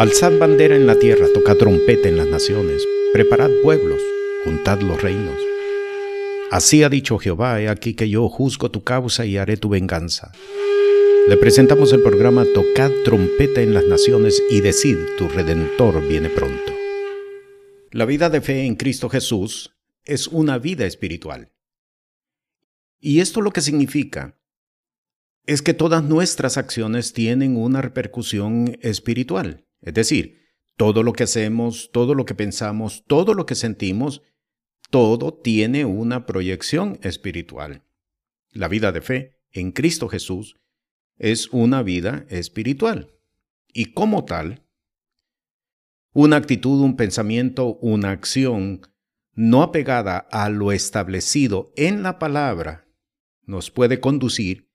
Alzad bandera en la tierra, tocad trompeta en las naciones, preparad pueblos, juntad los reinos. Así ha dicho Jehová, he aquí que yo juzgo tu causa y haré tu venganza. Le presentamos el programa Tocad trompeta en las naciones y decid, tu redentor viene pronto. La vida de fe en Cristo Jesús es una vida espiritual. Y esto lo que significa es que todas nuestras acciones tienen una repercusión espiritual. Es decir, todo lo que hacemos, todo lo que pensamos, todo lo que sentimos, todo tiene una proyección espiritual. La vida de fe en Cristo Jesús es una vida espiritual. Y como tal, una actitud, un pensamiento, una acción no apegada a lo establecido en la palabra nos puede conducir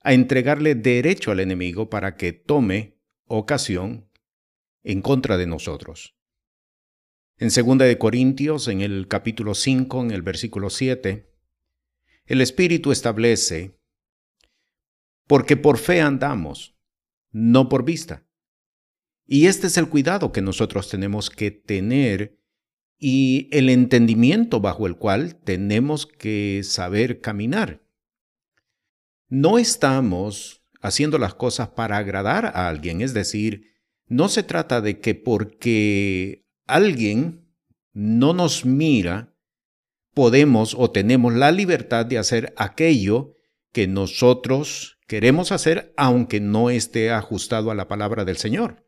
a entregarle derecho al enemigo para que tome ocasión en contra de nosotros. En 2 de Corintios, en el capítulo 5, en el versículo 7, el Espíritu establece, porque por fe andamos, no por vista. Y este es el cuidado que nosotros tenemos que tener y el entendimiento bajo el cual tenemos que saber caminar. No estamos haciendo las cosas para agradar a alguien, es decir, no se trata de que porque alguien no nos mira, podemos o tenemos la libertad de hacer aquello que nosotros queremos hacer aunque no esté ajustado a la palabra del Señor.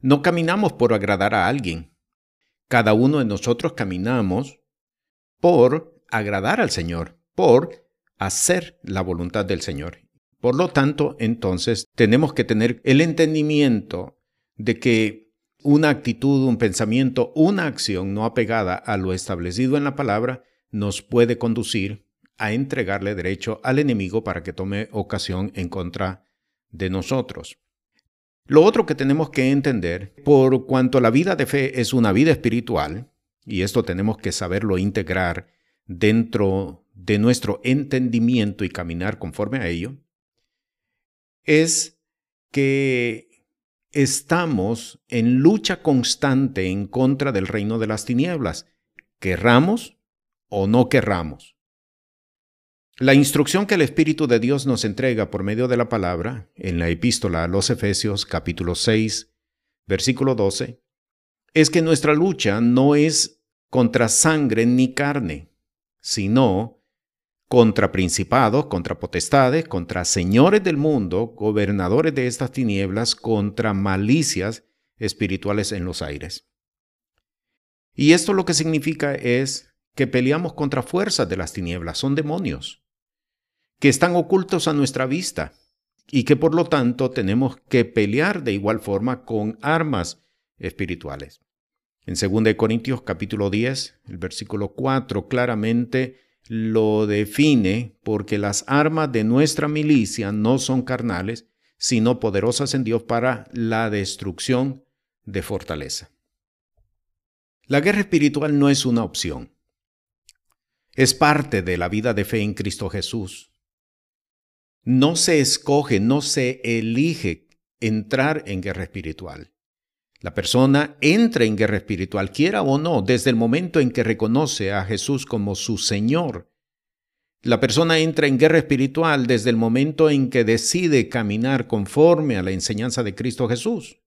No caminamos por agradar a alguien. Cada uno de nosotros caminamos por agradar al Señor, por hacer la voluntad del Señor. Por lo tanto, entonces, tenemos que tener el entendimiento de que una actitud, un pensamiento, una acción no apegada a lo establecido en la palabra nos puede conducir a entregarle derecho al enemigo para que tome ocasión en contra de nosotros. Lo otro que tenemos que entender, por cuanto la vida de fe es una vida espiritual, y esto tenemos que saberlo integrar dentro de nuestro entendimiento y caminar conforme a ello, es que estamos en lucha constante en contra del reino de las tinieblas, querramos o no querramos. La instrucción que el Espíritu de Dios nos entrega por medio de la palabra en la epístola a los Efesios capítulo 6, versículo 12, es que nuestra lucha no es contra sangre ni carne, sino contra principados, contra potestades, contra señores del mundo, gobernadores de estas tinieblas, contra malicias espirituales en los aires. Y esto lo que significa es que peleamos contra fuerzas de las tinieblas, son demonios, que están ocultos a nuestra vista y que por lo tanto tenemos que pelear de igual forma con armas espirituales. En 2 Corintios capítulo 10, el versículo 4 claramente lo define porque las armas de nuestra milicia no son carnales, sino poderosas en Dios para la destrucción de fortaleza. La guerra espiritual no es una opción. Es parte de la vida de fe en Cristo Jesús. No se escoge, no se elige entrar en guerra espiritual. La persona entra en guerra espiritual, quiera o no, desde el momento en que reconoce a Jesús como su Señor. La persona entra en guerra espiritual desde el momento en que decide caminar conforme a la enseñanza de Cristo Jesús.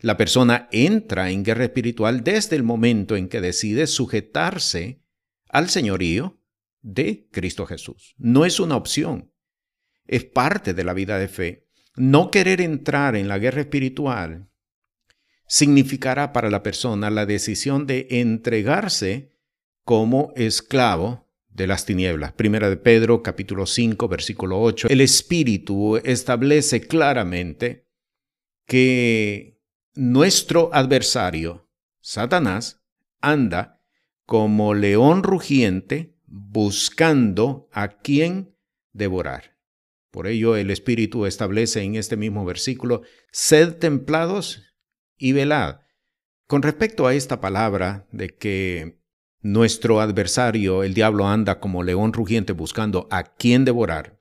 La persona entra en guerra espiritual desde el momento en que decide sujetarse al señorío de Cristo Jesús. No es una opción, es parte de la vida de fe. No querer entrar en la guerra espiritual significará para la persona la decisión de entregarse como esclavo de las tinieblas. Primera de Pedro capítulo 5 versículo 8. El Espíritu establece claramente que nuestro adversario, Satanás, anda como león rugiente buscando a quien devorar. Por ello el Espíritu establece en este mismo versículo, sed templados y velad. Con respecto a esta palabra de que nuestro adversario, el diablo, anda como león rugiente buscando a quien devorar,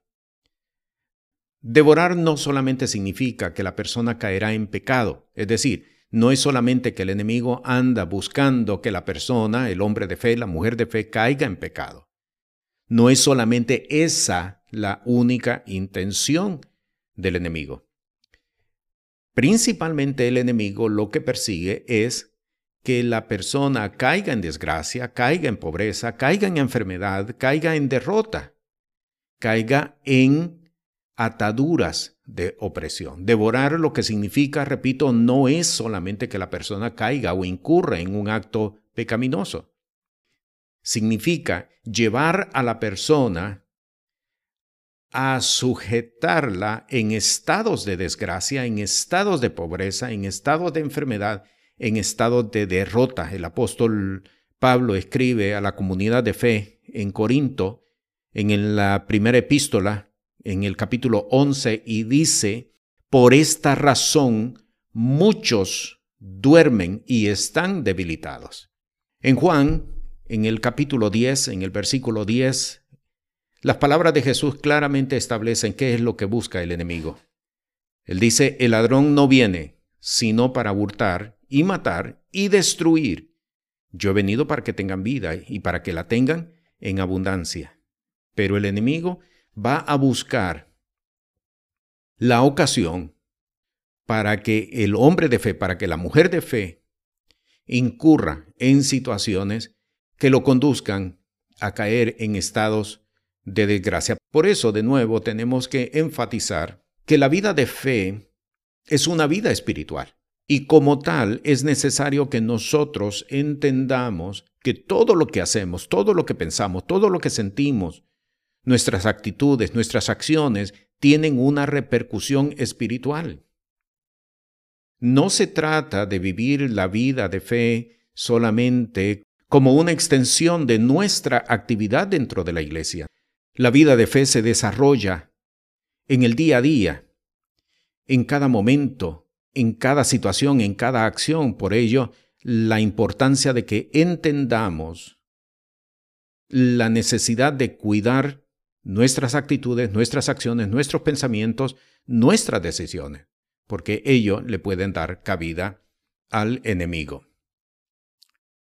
Devorar no solamente significa que la persona caerá en pecado, es decir, no es solamente que el enemigo anda buscando que la persona, el hombre de fe, la mujer de fe, caiga en pecado. No es solamente esa la única intención del enemigo. Principalmente el enemigo lo que persigue es que la persona caiga en desgracia, caiga en pobreza, caiga en enfermedad, caiga en derrota, caiga en ataduras de opresión. Devorar lo que significa, repito, no es solamente que la persona caiga o incurra en un acto pecaminoso. Significa llevar a la persona a sujetarla en estados de desgracia, en estados de pobreza, en estados de enfermedad, en estados de derrota. El apóstol Pablo escribe a la comunidad de fe en Corinto, en la primera epístola, en el capítulo 11, y dice, por esta razón muchos duermen y están debilitados. En Juan, en el capítulo 10, en el versículo 10, las palabras de Jesús claramente establecen qué es lo que busca el enemigo. Él dice, el ladrón no viene sino para hurtar y matar y destruir. Yo he venido para que tengan vida y para que la tengan en abundancia. Pero el enemigo va a buscar la ocasión para que el hombre de fe, para que la mujer de fe incurra en situaciones que lo conduzcan a caer en estados de desgracia. Por eso, de nuevo, tenemos que enfatizar que la vida de fe es una vida espiritual. Y como tal, es necesario que nosotros entendamos que todo lo que hacemos, todo lo que pensamos, todo lo que sentimos, nuestras actitudes, nuestras acciones, tienen una repercusión espiritual. No se trata de vivir la vida de fe solamente como una extensión de nuestra actividad dentro de la iglesia. La vida de fe se desarrolla en el día a día, en cada momento, en cada situación, en cada acción. Por ello, la importancia de que entendamos la necesidad de cuidar nuestras actitudes, nuestras acciones, nuestros pensamientos, nuestras decisiones, porque ello le pueden dar cabida al enemigo.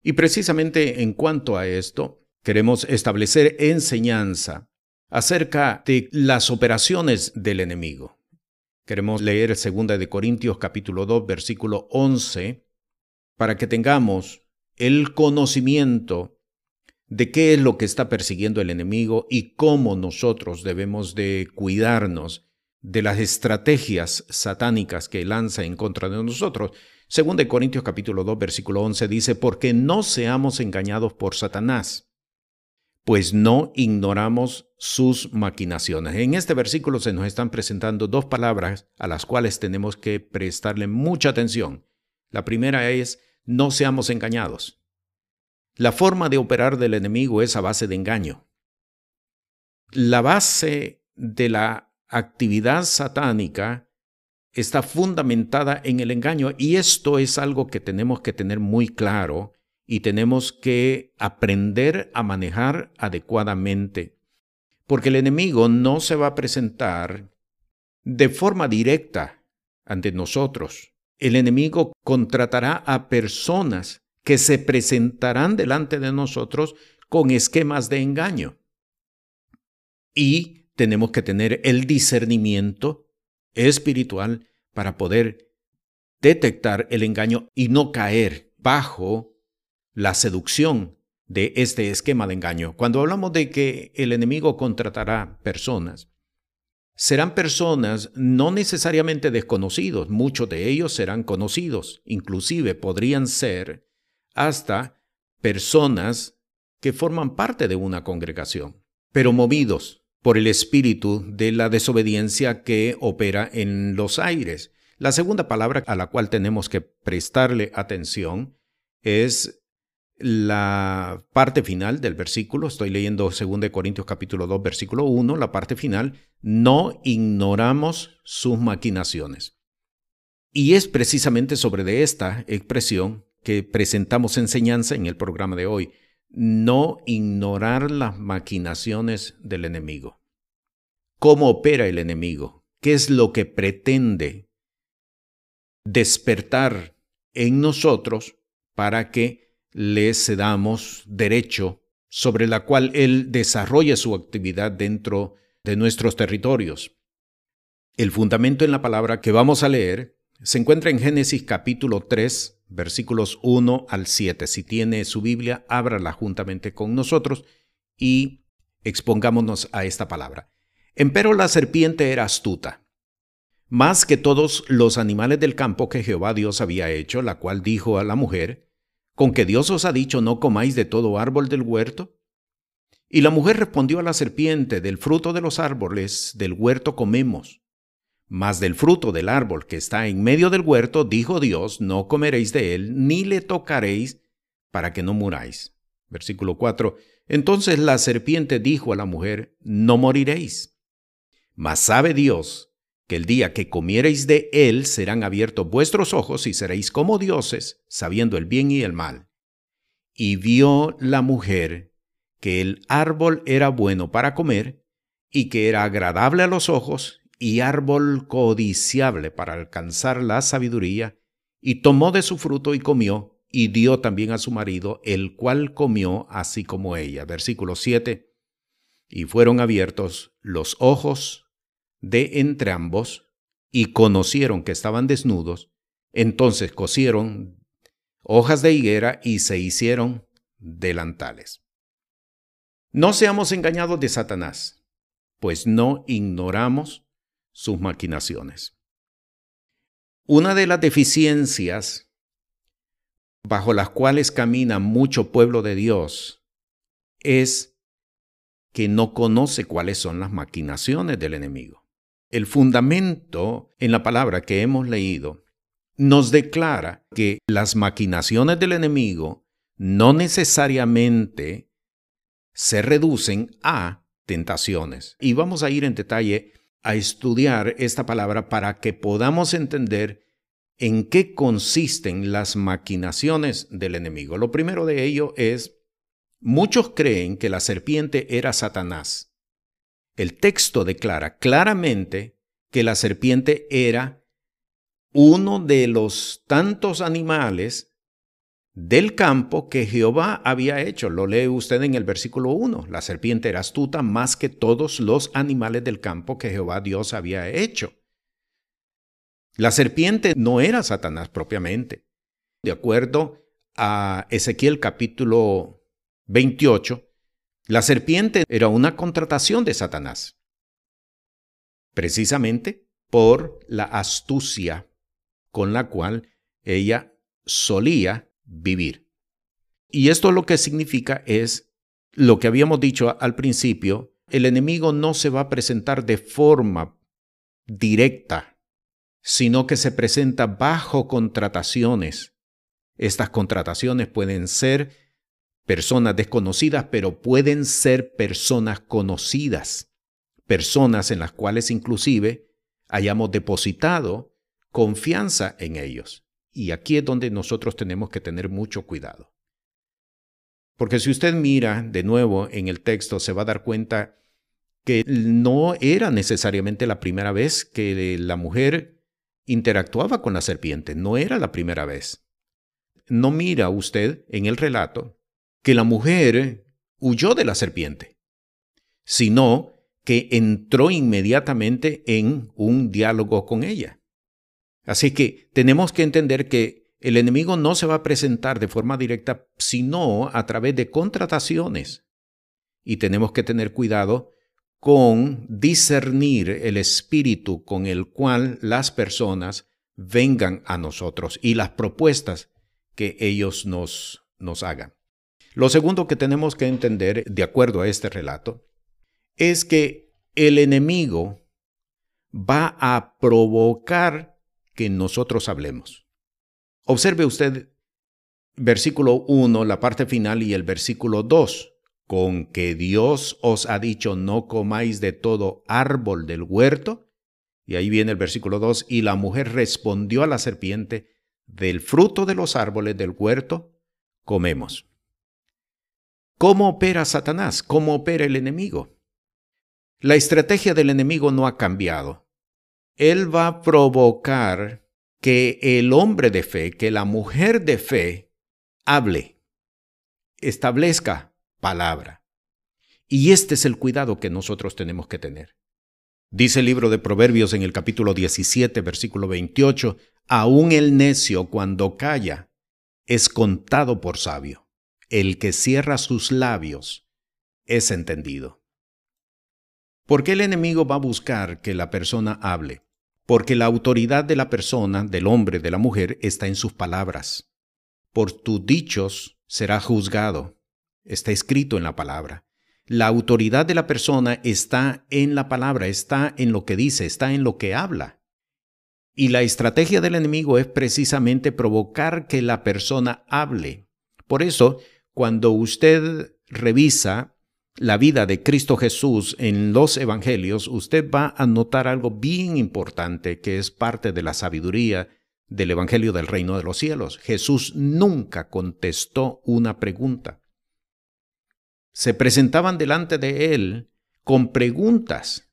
Y precisamente en cuanto a esto, queremos establecer enseñanza acerca de las operaciones del enemigo. Queremos leer 2 de Corintios capítulo 2 versículo 11 para que tengamos el conocimiento de qué es lo que está persiguiendo el enemigo y cómo nosotros debemos de cuidarnos de las estrategias satánicas que lanza en contra de nosotros. 2 de Corintios capítulo 2 versículo 11 dice, porque no seamos engañados por Satanás pues no ignoramos sus maquinaciones. En este versículo se nos están presentando dos palabras a las cuales tenemos que prestarle mucha atención. La primera es, no seamos engañados. La forma de operar del enemigo es a base de engaño. La base de la actividad satánica está fundamentada en el engaño y esto es algo que tenemos que tener muy claro y tenemos que aprender a manejar adecuadamente, porque el enemigo no se va a presentar de forma directa ante nosotros. El enemigo contratará a personas que se presentarán delante de nosotros con esquemas de engaño. Y tenemos que tener el discernimiento espiritual para poder detectar el engaño y no caer bajo la seducción de este esquema de engaño. Cuando hablamos de que el enemigo contratará personas, serán personas no necesariamente desconocidos, muchos de ellos serán conocidos, inclusive podrían ser hasta personas que forman parte de una congregación, pero movidos por el espíritu de la desobediencia que opera en los aires. La segunda palabra a la cual tenemos que prestarle atención es la parte final del versículo, estoy leyendo 2 Corintios capítulo 2 versículo 1, la parte final, no ignoramos sus maquinaciones. Y es precisamente sobre de esta expresión que presentamos enseñanza en el programa de hoy, no ignorar las maquinaciones del enemigo. ¿Cómo opera el enemigo? qué es lo que pretende despertar en nosotros para que le cedamos derecho sobre la cual Él desarrolle su actividad dentro de nuestros territorios. El fundamento en la palabra que vamos a leer se encuentra en Génesis capítulo 3, versículos 1 al 7. Si tiene su Biblia, ábrala juntamente con nosotros y expongámonos a esta palabra. Empero la serpiente era astuta más que todos los animales del campo que Jehová Dios había hecho, la cual dijo a la mujer, ¿con que Dios os ha dicho no comáis de todo árbol del huerto? Y la mujer respondió a la serpiente, del fruto de los árboles del huerto comemos, mas del fruto del árbol que está en medio del huerto, dijo Dios, no comeréis de él, ni le tocaréis, para que no muráis. Versículo 4. Entonces la serpiente dijo a la mujer, no moriréis. Mas sabe Dios que el día que comiereis de él serán abiertos vuestros ojos y seréis como dioses, sabiendo el bien y el mal. Y vio la mujer que el árbol era bueno para comer, y que era agradable a los ojos, y árbol codiciable para alcanzar la sabiduría, y tomó de su fruto y comió, y dio también a su marido, el cual comió así como ella. Versículo 7. Y fueron abiertos los ojos de entre ambos y conocieron que estaban desnudos, entonces cosieron hojas de higuera y se hicieron delantales. No seamos engañados de Satanás, pues no ignoramos sus maquinaciones. Una de las deficiencias bajo las cuales camina mucho pueblo de Dios es que no conoce cuáles son las maquinaciones del enemigo el fundamento en la palabra que hemos leído nos declara que las maquinaciones del enemigo no necesariamente se reducen a tentaciones. Y vamos a ir en detalle a estudiar esta palabra para que podamos entender en qué consisten las maquinaciones del enemigo. Lo primero de ello es, muchos creen que la serpiente era Satanás. El texto declara claramente que la serpiente era uno de los tantos animales del campo que Jehová había hecho. Lo lee usted en el versículo 1. La serpiente era astuta más que todos los animales del campo que Jehová Dios había hecho. La serpiente no era Satanás propiamente. De acuerdo a Ezequiel capítulo 28, la serpiente era una contratación de Satanás, precisamente por la astucia con la cual ella solía vivir. Y esto lo que significa es lo que habíamos dicho al principio, el enemigo no se va a presentar de forma directa, sino que se presenta bajo contrataciones. Estas contrataciones pueden ser personas desconocidas, pero pueden ser personas conocidas, personas en las cuales inclusive hayamos depositado confianza en ellos. Y aquí es donde nosotros tenemos que tener mucho cuidado. Porque si usted mira de nuevo en el texto, se va a dar cuenta que no era necesariamente la primera vez que la mujer interactuaba con la serpiente, no era la primera vez. No mira usted en el relato que la mujer huyó de la serpiente, sino que entró inmediatamente en un diálogo con ella. Así que tenemos que entender que el enemigo no se va a presentar de forma directa, sino a través de contrataciones. Y tenemos que tener cuidado con discernir el espíritu con el cual las personas vengan a nosotros y las propuestas que ellos nos, nos hagan. Lo segundo que tenemos que entender, de acuerdo a este relato, es que el enemigo va a provocar que nosotros hablemos. Observe usted versículo 1, la parte final, y el versículo 2, con que Dios os ha dicho no comáis de todo árbol del huerto. Y ahí viene el versículo 2, y la mujer respondió a la serpiente, del fruto de los árboles del huerto comemos. ¿Cómo opera Satanás? ¿Cómo opera el enemigo? La estrategia del enemigo no ha cambiado. Él va a provocar que el hombre de fe, que la mujer de fe, hable, establezca palabra. Y este es el cuidado que nosotros tenemos que tener. Dice el libro de Proverbios en el capítulo 17, versículo 28, aún el necio cuando calla es contado por sabio. El que cierra sus labios es entendido. ¿Por qué el enemigo va a buscar que la persona hable? Porque la autoridad de la persona, del hombre, de la mujer, está en sus palabras. Por tus dichos será juzgado. Está escrito en la palabra. La autoridad de la persona está en la palabra, está en lo que dice, está en lo que habla. Y la estrategia del enemigo es precisamente provocar que la persona hable. Por eso, cuando usted revisa la vida de Cristo Jesús en los evangelios, usted va a notar algo bien importante que es parte de la sabiduría del Evangelio del Reino de los Cielos. Jesús nunca contestó una pregunta. Se presentaban delante de él con preguntas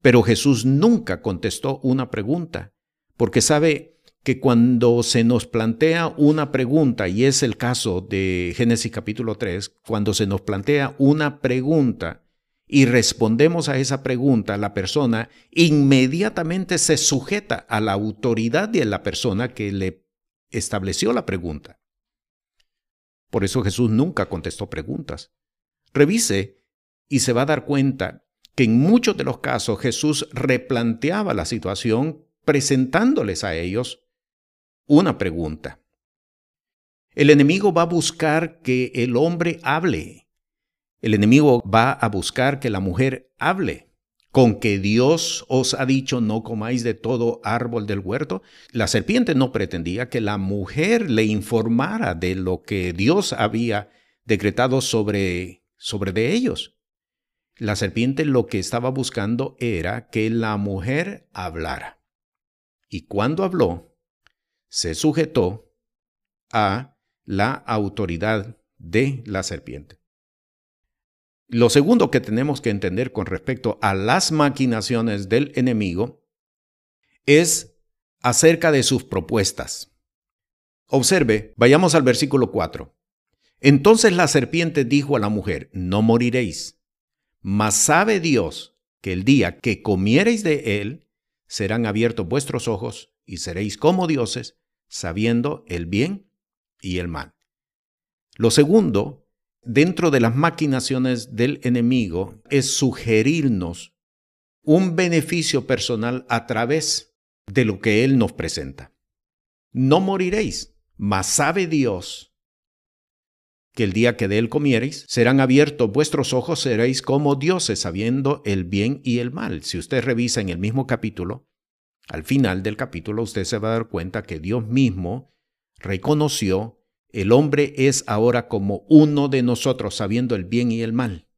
pero Jesús nunca contestó una pregunta, porque sabe que cuando se nos plantea una pregunta, y es el caso de Génesis capítulo 3, cuando se nos plantea una pregunta y respondemos a esa pregunta, la persona inmediatamente se sujeta a la autoridad de la persona que le estableció la pregunta. Por eso Jesús nunca contestó preguntas. Revise y se va a dar cuenta que en muchos de los casos Jesús replanteaba la situación presentándoles a ellos una pregunta. El enemigo va a buscar que el hombre hable. El enemigo va a buscar que la mujer hable. Con que Dios os ha dicho no comáis de todo árbol del huerto. La serpiente no pretendía que la mujer le informara de lo que Dios había decretado sobre, sobre de ellos. La serpiente lo que estaba buscando era que la mujer hablara. Y cuando habló, se sujetó a la autoridad de la serpiente. Lo segundo que tenemos que entender con respecto a las maquinaciones del enemigo es acerca de sus propuestas. Observe, vayamos al versículo 4. Entonces la serpiente dijo a la mujer, no moriréis mas sabe Dios que el día que comiereis de él, serán abiertos vuestros ojos y seréis como dioses, sabiendo el bien y el mal. Lo segundo, dentro de las maquinaciones del enemigo, es sugerirnos un beneficio personal a través de lo que él nos presenta. No moriréis, mas sabe Dios que el día que de él comiereis, serán abiertos vuestros ojos, seréis como dioses, sabiendo el bien y el mal. Si usted revisa en el mismo capítulo, al final del capítulo usted se va a dar cuenta que Dios mismo reconoció, el hombre es ahora como uno de nosotros, sabiendo el bien y el mal.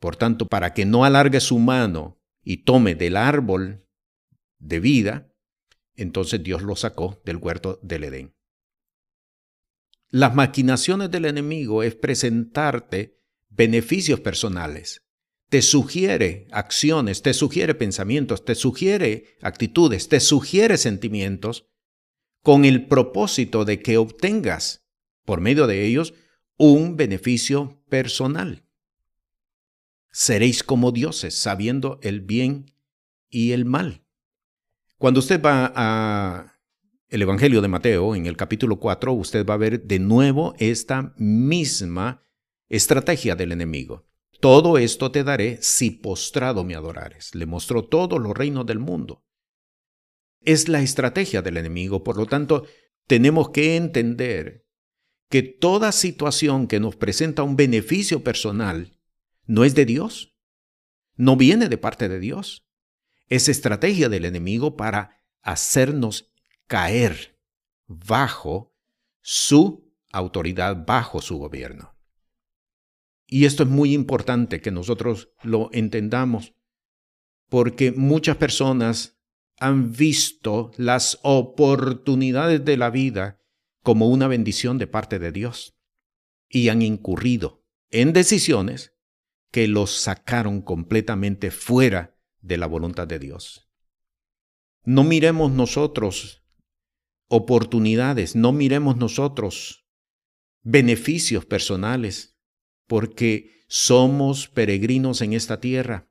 Por tanto, para que no alargue su mano y tome del árbol de vida, entonces Dios lo sacó del huerto del Edén. Las maquinaciones del enemigo es presentarte beneficios personales. Te sugiere acciones, te sugiere pensamientos, te sugiere actitudes, te sugiere sentimientos con el propósito de que obtengas, por medio de ellos, un beneficio personal. Seréis como dioses, sabiendo el bien y el mal. Cuando usted va a el Evangelio de Mateo, en el capítulo 4, usted va a ver de nuevo esta misma estrategia del enemigo. Todo esto te daré si postrado me adorares. Le mostró todos los reinos del mundo. Es la estrategia del enemigo, por lo tanto, tenemos que entender que toda situación que nos presenta un beneficio personal no es de Dios, no viene de parte de Dios. Es estrategia del enemigo para hacernos caer bajo su autoridad, bajo su gobierno. Y esto es muy importante que nosotros lo entendamos, porque muchas personas han visto las oportunidades de la vida como una bendición de parte de Dios y han incurrido en decisiones que los sacaron completamente fuera de la voluntad de Dios. No miremos nosotros oportunidades, no miremos nosotros beneficios personales, porque somos peregrinos en esta tierra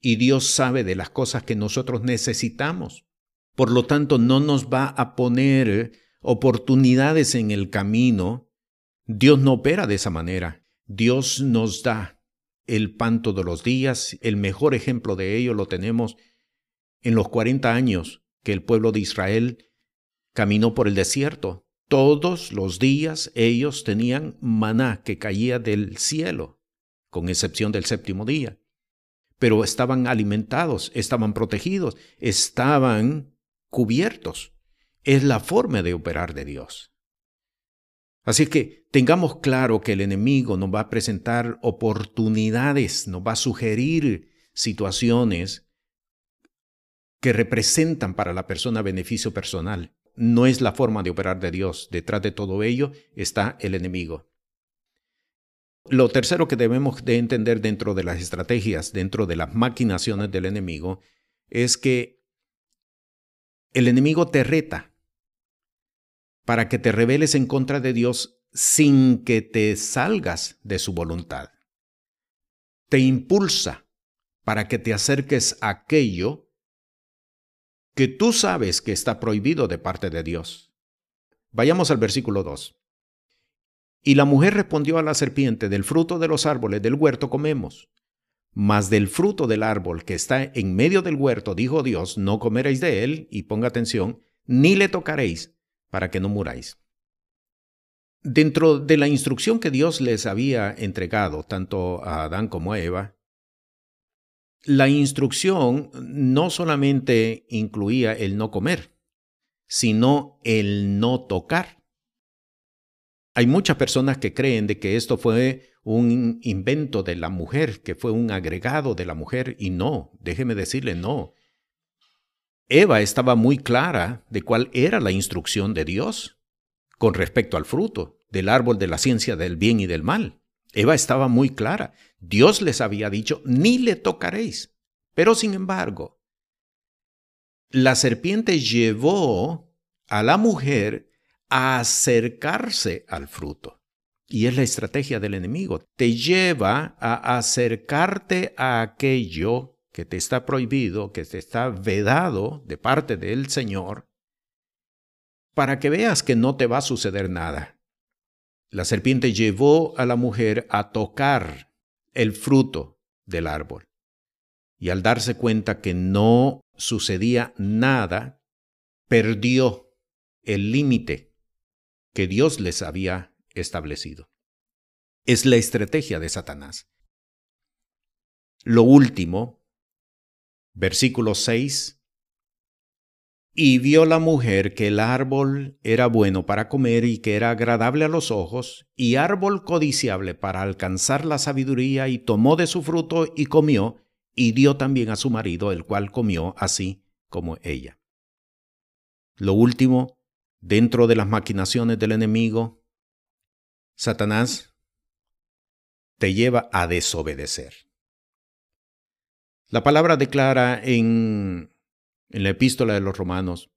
y Dios sabe de las cosas que nosotros necesitamos. Por lo tanto, no nos va a poner oportunidades en el camino. Dios no opera de esa manera. Dios nos da el pan todos los días. El mejor ejemplo de ello lo tenemos en los 40 años que el pueblo de Israel caminó por el desierto. Todos los días ellos tenían maná que caía del cielo, con excepción del séptimo día. Pero estaban alimentados, estaban protegidos, estaban cubiertos. Es la forma de operar de Dios. Así que tengamos claro que el enemigo nos va a presentar oportunidades, nos va a sugerir situaciones que representan para la persona beneficio personal. No es la forma de operar de Dios. Detrás de todo ello está el enemigo. Lo tercero que debemos de entender dentro de las estrategias, dentro de las maquinaciones del enemigo, es que el enemigo te reta para que te rebeles en contra de Dios sin que te salgas de su voluntad. Te impulsa para que te acerques a aquello que tú sabes que está prohibido de parte de Dios. Vayamos al versículo 2. Y la mujer respondió a la serpiente, del fruto de los árboles del huerto comemos, mas del fruto del árbol que está en medio del huerto, dijo Dios, no comeréis de él, y ponga atención, ni le tocaréis, para que no muráis. Dentro de la instrucción que Dios les había entregado, tanto a Adán como a Eva, la instrucción no solamente incluía el no comer, sino el no tocar. Hay muchas personas que creen de que esto fue un invento de la mujer, que fue un agregado de la mujer, y no, déjeme decirle no. Eva estaba muy clara de cuál era la instrucción de Dios con respecto al fruto del árbol de la ciencia del bien y del mal. Eva estaba muy clara. Dios les había dicho, ni le tocaréis. Pero sin embargo, la serpiente llevó a la mujer a acercarse al fruto. Y es la estrategia del enemigo. Te lleva a acercarte a aquello que te está prohibido, que te está vedado de parte del Señor, para que veas que no te va a suceder nada. La serpiente llevó a la mujer a tocar el fruto del árbol. Y al darse cuenta que no sucedía nada, perdió el límite que Dios les había establecido. Es la estrategia de Satanás. Lo último, versículo 6, y vio la mujer que el árbol era bueno para comer y que era agradable a los ojos, y árbol codiciable para alcanzar la sabiduría, y tomó de su fruto y comió, y dio también a su marido, el cual comió así como ella. Lo último, dentro de las maquinaciones del enemigo, Satanás te lleva a desobedecer. La palabra declara en en la epístola de los romanos,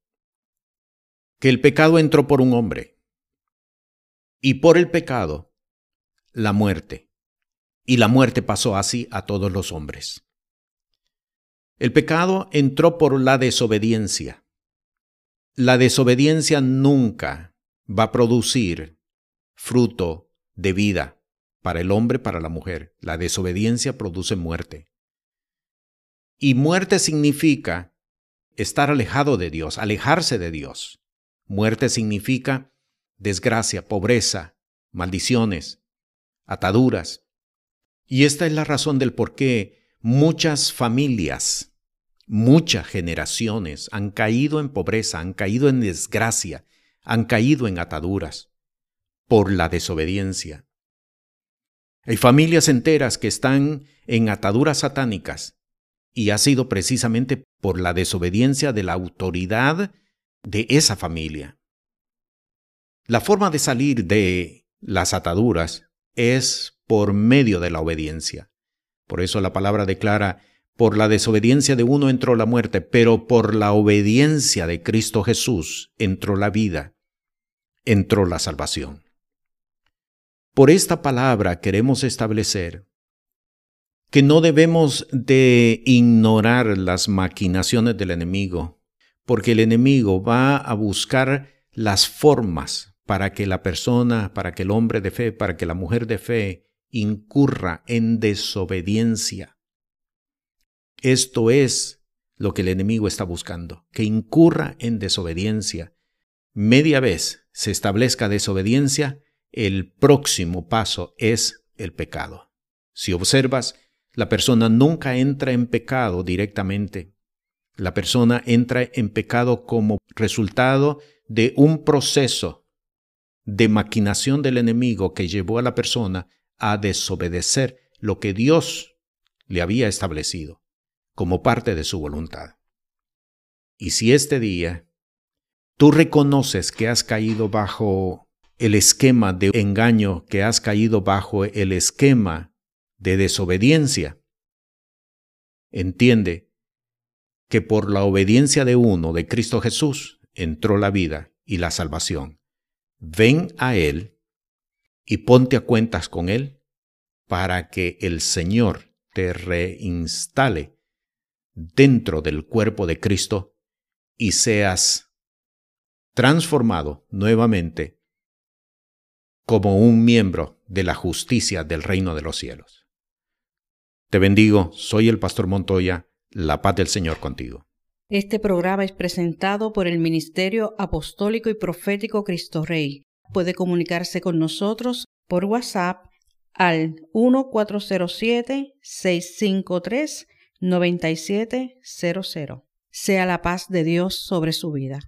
que el pecado entró por un hombre, y por el pecado la muerte, y la muerte pasó así a todos los hombres. El pecado entró por la desobediencia. La desobediencia nunca va a producir fruto de vida para el hombre, para la mujer. La desobediencia produce muerte. Y muerte significa estar alejado de Dios, alejarse de Dios. Muerte significa desgracia, pobreza, maldiciones, ataduras. Y esta es la razón del por qué muchas familias, muchas generaciones han caído en pobreza, han caído en desgracia, han caído en ataduras por la desobediencia. Hay familias enteras que están en ataduras satánicas y ha sido precisamente por la desobediencia de la autoridad de esa familia. La forma de salir de las ataduras es por medio de la obediencia. Por eso la palabra declara, Por la desobediencia de uno entró la muerte, pero por la obediencia de Cristo Jesús entró la vida, entró la salvación. Por esta palabra queremos establecer que no debemos de ignorar las maquinaciones del enemigo, porque el enemigo va a buscar las formas para que la persona, para que el hombre de fe, para que la mujer de fe incurra en desobediencia. Esto es lo que el enemigo está buscando, que incurra en desobediencia. Media vez se establezca desobediencia, el próximo paso es el pecado. Si observas, la persona nunca entra en pecado directamente. La persona entra en pecado como resultado de un proceso de maquinación del enemigo que llevó a la persona a desobedecer lo que Dios le había establecido como parte de su voluntad. Y si este día tú reconoces que has caído bajo el esquema de engaño, que has caído bajo el esquema de desobediencia. Entiende que por la obediencia de uno, de Cristo Jesús, entró la vida y la salvación. Ven a Él y ponte a cuentas con Él para que el Señor te reinstale dentro del cuerpo de Cristo y seas transformado nuevamente como un miembro de la justicia del reino de los cielos. Te bendigo, soy el pastor Montoya, la paz del Señor contigo. Este programa es presentado por el Ministerio Apostólico y Profético Cristo Rey. Puede comunicarse con nosotros por WhatsApp al 1407-653-9700. Sea la paz de Dios sobre su vida.